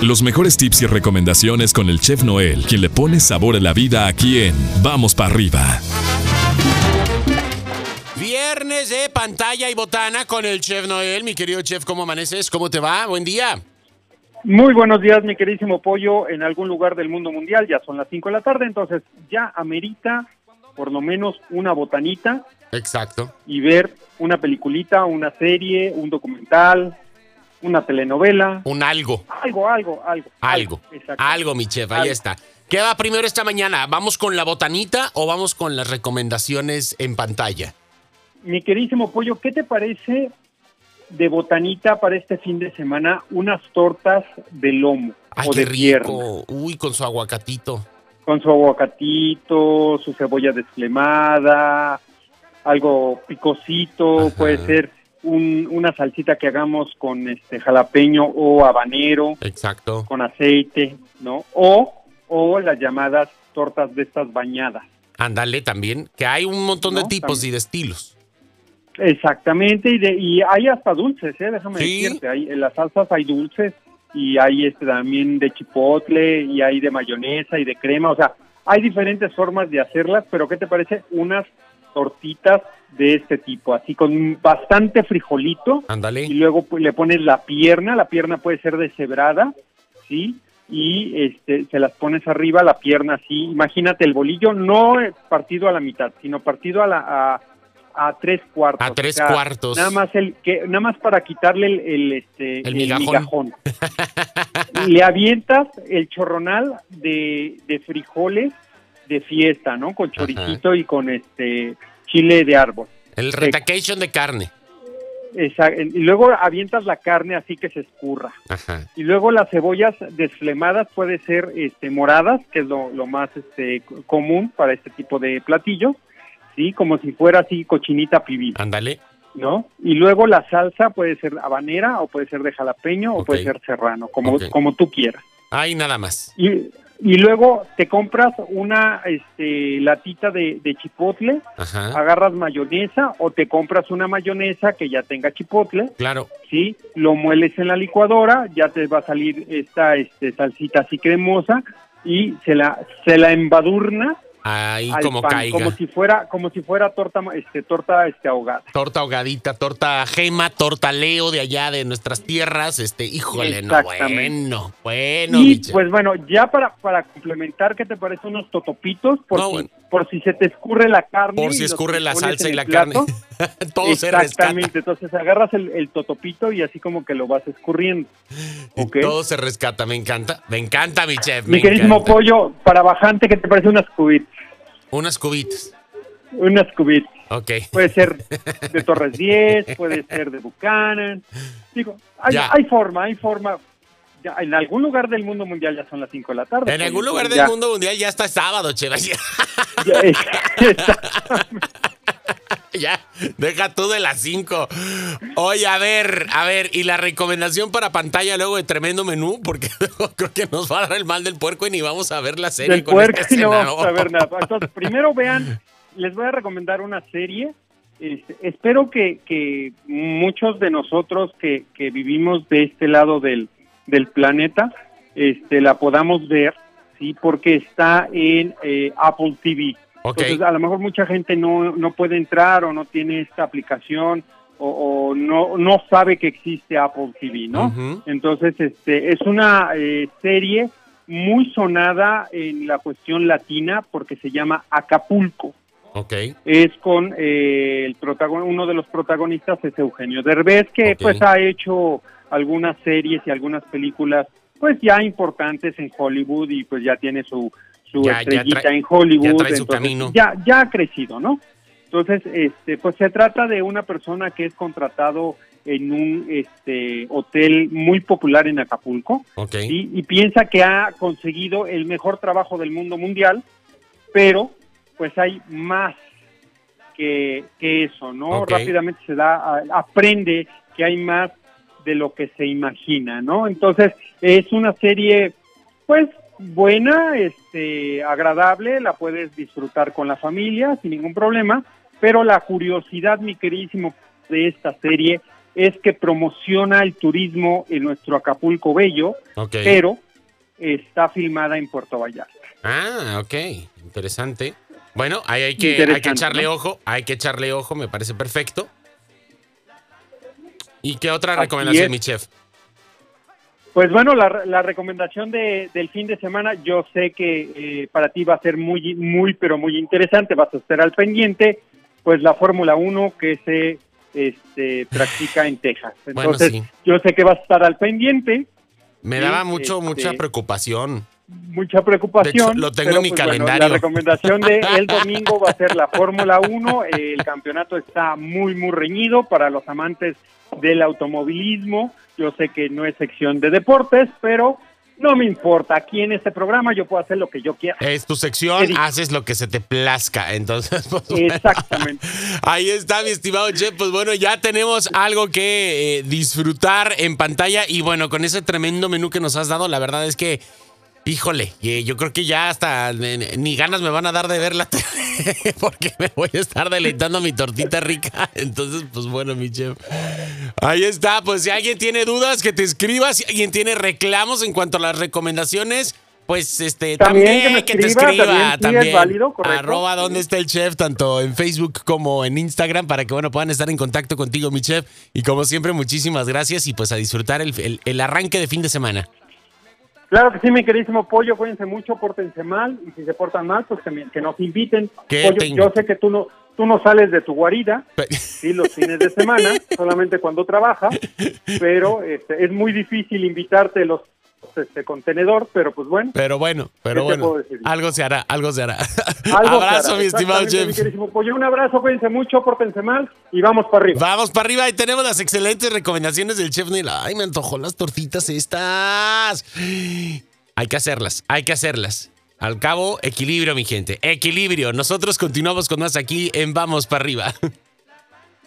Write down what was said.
Los mejores tips y recomendaciones con el chef Noel, quien le pone sabor a la vida aquí en Vamos para arriba. Viernes de pantalla y botana con el chef Noel. Mi querido chef, ¿cómo amaneces? ¿Cómo te va? Buen día. Muy buenos días, mi queridísimo pollo, en algún lugar del mundo mundial. Ya son las 5 de la tarde, entonces ya amerita por lo menos una botanita Exacto. y ver una peliculita, una serie, un documental, una telenovela. Un algo. Algo, algo, algo. Algo. Algo, mi chef. Ahí está. ¿Qué va primero esta mañana? ¿Vamos con la botanita o vamos con las recomendaciones en pantalla? Mi queridísimo pollo, ¿qué te parece de botanita para este fin de semana? Unas tortas de lomo Ay, o qué de pierna. Uy, con su aguacatito. con su aguacatito, su cebolla desflemada, algo picosito, Ajá. puede ser un- una salsita que hagamos con este jalapeño o habanero, Exacto. con aceite, ¿no? O, o las llamadas tortas de estas bañadas. Ándale también, que hay un montón de tipos también. y de estilos. Exactamente, y, de, y hay hasta dulces, ¿eh? déjame Sí. decirte, hay, en las salsas hay dulces y hay este también de chipotle y hay de mayonesa y de crema, o sea, hay diferentes formas de hacerlas, pero ¿qué te parece? Unas tortitas de este tipo, así con bastante frijolito y Ándale. luego pues, le pones la pierna, la pierna puede ser deshebrada, ¿sí? Y este, se las pones arriba, la pierna así, imagínate el bolillo, no partido a la mitad, sino partido a la... A, a tres cuartos. A tres cuartos. Nada más el que nada más para quitarle el, el, este El migajón. migajón. Le avientas el chorronal de, de frijoles de fiesta, ¿no? Con choricito y con este chile de árbol. El retacation de carne. Esa- y luego avientas la carne así que se escurra. Ajá. Y luego las cebollas desflemadas puede ser este, moradas, que es lo, lo más este, común para este tipo de platillos, ¿sí? Como si fuera así cochinita pibil, Ándale. ¿no? Y luego la salsa puede ser habanera o puede ser de jalapeño o puede ser serrano, como, Ok. como tú quieras. Ahí nada más. Y, y luego te compras una este, latita de, de chipotle, Ajá. agarras mayonesa o te compras una mayonesa que ya tenga chipotle, Claro. ¿sí? Lo mueles en la licuadora, ya te va a salir esta este, salsita así cremosa y se la, se la embadurna Ahí al como pan, caiga. como si fuera, como si fuera torta, este, torta este, ahogada. Torta ahogadita, torta gema, torta leo de allá de nuestras tierras. Este, híjole, no, bueno, bueno, y pues bueno, ya para, para complementar, ¿qué te parece unos totopitos? Por, No, si, bueno. por si se te escurre la carne. Por si escurre la salsa y la plato. carne. Todo se. Exactamente, entonces agarras el, el totopito y así como que lo vas escurriendo. Todo se rescata, me encanta. Me encanta, mi chef. Mi queridísimo pollo, para bajante, ¿qué te parece unas cubitas? Unas cubitas. Unas cubitas. Ok. Puede ser de Torres 10, puede ser de Buchanan. Digo, hay, hay forma, hay forma. Ya, en algún lugar del mundo mundial ya son las 5 de la tarde. En algún lugar del ya- mundo mundial ya está sábado, chef. ya, deja tú de las 5. Oye, a ver, a ver, y la recomendación para pantalla luego de tremendo menú, porque creo que nos va a dar el mal del puerco y ni vamos a ver la serie del con puerco este no vamos a ver nada. Entonces, primero vean, les voy a recomendar una serie. Este, espero que, que muchos de nosotros que, que vivimos de este lado del, del planeta este, la podamos ver, sí, porque está en eh, Apple TV. Ok, Entonces, a lo mejor mucha gente no, no puede entrar o no tiene esta aplicación o, o no, no sabe que existe Apple TV, ¿no? Ujú. Entonces, este, es una eh, serie muy sonada en la cuestión latina porque se llama Acapulco. ok, Es con eh, el protagon uno de los protagonistas es Eugenio Derbez, que Ok. pues ha hecho algunas series y algunas películas pues ya importantes en Hollywood y pues ya tiene su, su Ya- ya estrellita trae- en Hollywood. ya trae su entonces, camino. Ya, ya ha crecido, ¿no? Entonces, este, pues se trata de una persona que es contratado en un este, hotel muy popular en Acapulco ok. ¿sí? y piensa que ha conseguido el mejor trabajo del mundo mundial, pero pues hay más que, que eso, ¿no? Rápidamente se da, aprende que hay más de lo que se imagina, ¿no? Entonces es una serie, pues buena, este, agradable, la puedes disfrutar con la familia sin ningún problema, pero la curiosidad, mi queridísimo, de esta serie es que promociona el turismo en nuestro Acapulco Bello, pero está filmada en Puerto Vallarta. Ah, ok, interesante. Bueno, ahí hay que, hay que echarle ojo, hay que echarle ojo, me parece perfecto. ¿Y qué otra recomendación, mi chef? Pues bueno, la, recomendación de, del fin de semana, yo sé que eh, para ti va a ser muy, muy, pero muy interesante, vas a estar al pendiente, pues la Fórmula 1 que se este, practica en Texas. Entonces, yo sé que vas a estar al pendiente. Me daba mucho, mucha este, preocupación. Mucha preocupación. lo tengo en mi pues, calendario. la recomendación de el domingo va a ser la Fórmula 1. El campeonato está muy, muy reñido para los amantes del automovilismo. Yo sé que no es sección de deportes, pero no me importa. Aquí en este programa yo puedo hacer lo que yo quiera. Es tu sección, haces lo que se te plazca. Entonces, pues, Exactamente. ahí está, mi estimado Chef. Pues bueno, ya tenemos algo que eh, disfrutar en pantalla. Y bueno, con ese tremendo menú que nos has dado, la verdad es que Híjole, yo creo que ya hasta ni ganas me van a dar de ver la tele porque me voy a estar deleitando mi tortita rica. Entonces, pues bueno, mi chef. Ahí está, pues si alguien tiene dudas, que te escriba. Si alguien tiene reclamos en cuanto a las recomendaciones, pues este también, que, te escriba. También, válido, correcto. Arroba dónde está el chef, tanto en Facebook como en Instagram, para que bueno, puedan estar en contacto contigo, mi chef. Y como siempre, muchísimas gracias y pues a disfrutar el arranque de fin de semana. Claro que sí, mi queridísimo Pollo, cuídense mucho, pórtense mal, y si se portan mal, pues que, nos inviten. Pollo, yo sé que tú no, tú no sales de tu guarida, sí, los fines de semana, solamente cuando trabajas, pero este, es muy difícil invitarte los este contenedor, pero pues bueno. Pero bueno, pero bueno. Algo se hará, algo se hará. abrazo, mi estimado James. un abrazo, cuídense mucho, pórtense mal y vamos para arriba. Vamos para arriba y tenemos las excelentes recomendaciones del chef Neil. Ay, me antojó las tortitas estas. Hay que hacerlas, hay que hacerlas. Al cabo, equilibrio, mi gente. Equilibrio. Nosotros continuamos con más aquí en Vamos para arriba.